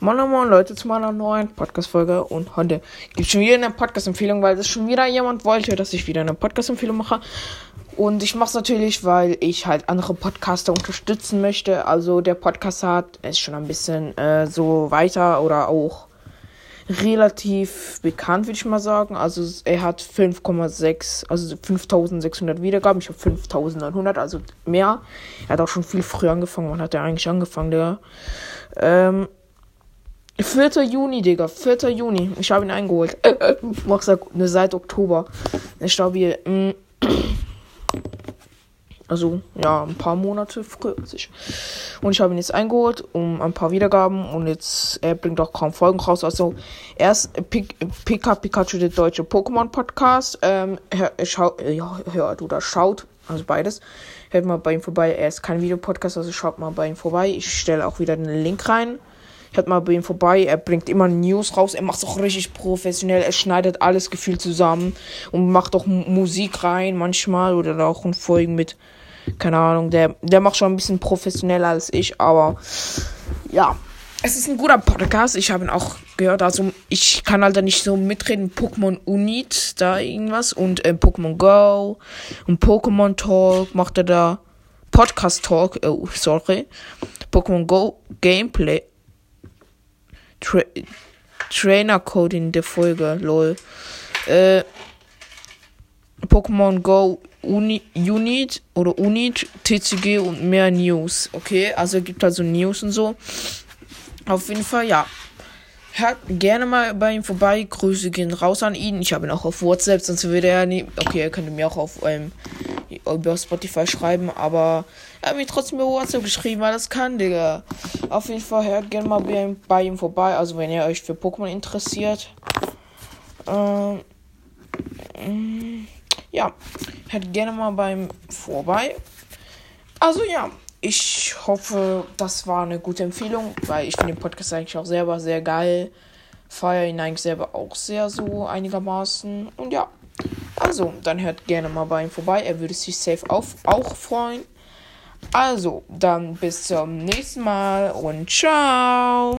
Moin Moin Leute zu meiner neuen Podcast-Folge und heute gibt es schon wieder eine Podcast-Empfehlung, weil das schon wieder jemand wollte, dass ich wieder eine Podcast-Empfehlung mache. Und ich mache es natürlich, weil ich halt andere Podcaster unterstützen möchte. Also der Podcast hat ist schon ein bisschen äh, so weiter oder auch relativ bekannt, würde ich mal sagen. Also er hat 5,6, also 5600 Wiedergaben. Ich habe 5900, also mehr. Er hat auch schon viel früher angefangen. Wann hat er eigentlich angefangen, der? Ähm, 4. Juni, Digga. 4. Juni. Ich habe ihn eingeholt. Äh, äh, ne, seit Oktober. Ich glaube, hier. Mm, also, ja, ein paar Monate früher. Und ich habe ihn jetzt eingeholt, um ein paar Wiedergaben. Und jetzt, er bringt auch kaum Folgen raus. Also, erst Pik Pika Pikachu, der deutsche Pokémon-Podcast. Ähm, schau, ja, hört oder schaut. Also beides. Hört mal bei ihm vorbei. Er ist kein Videopodcast, also schaut mal bei ihm vorbei. Ich stelle auch wieder den Link rein. Hört mal bei ihm vorbei. Er bringt immer News raus. Er macht es auch richtig professionell. Er schneidet alles gefühlt zusammen und macht auch Musik rein manchmal oder auch in Folgen mit. Keine Ahnung. Der, der macht schon ein bisschen professioneller als ich, aber ja. Es ist ein guter Podcast. Ich habe ihn auch gehört. Also ich kann halt da nicht so mitreden. Pokémon Unit, da irgendwas. Und äh, Pokémon Go. Und Pokémon Talk macht er da. Podcast Talk. Oh, sorry. Pokémon Go Gameplay. Tra Trainer Code in der Folge, lol. Äh, Pokémon Go Uni Unit oder Unit, TCG und mehr News. Okay, also gibt also News und so. Auf jeden Fall, ja. Hört gerne mal bei ihm vorbei. Grüße gehen raus an ihn. Ich habe ihn auch auf WhatsApp, sonst würde er nie. Okay, er könnte mir auch auf ähm, über Spotify schreiben, aber er hat mir trotzdem über WhatsApp geschrieben, weil das kann, Digga. Auf jeden Fall hört gerne mal bei ihm, bei ihm vorbei. Also wenn ihr euch für Pokémon interessiert. Ähm, ja, hört gerne mal bei ihm vorbei. Also ja, ich hoffe, das war eine gute Empfehlung, weil ich finde den Podcast eigentlich auch selber sehr geil. Feiere ihn eigentlich selber auch sehr so einigermaßen. Und ja, also, dann hört gerne mal bei ihm vorbei. Er würde sich safe auf, auch freuen. Also, dann bis zum nächsten Mal und ciao.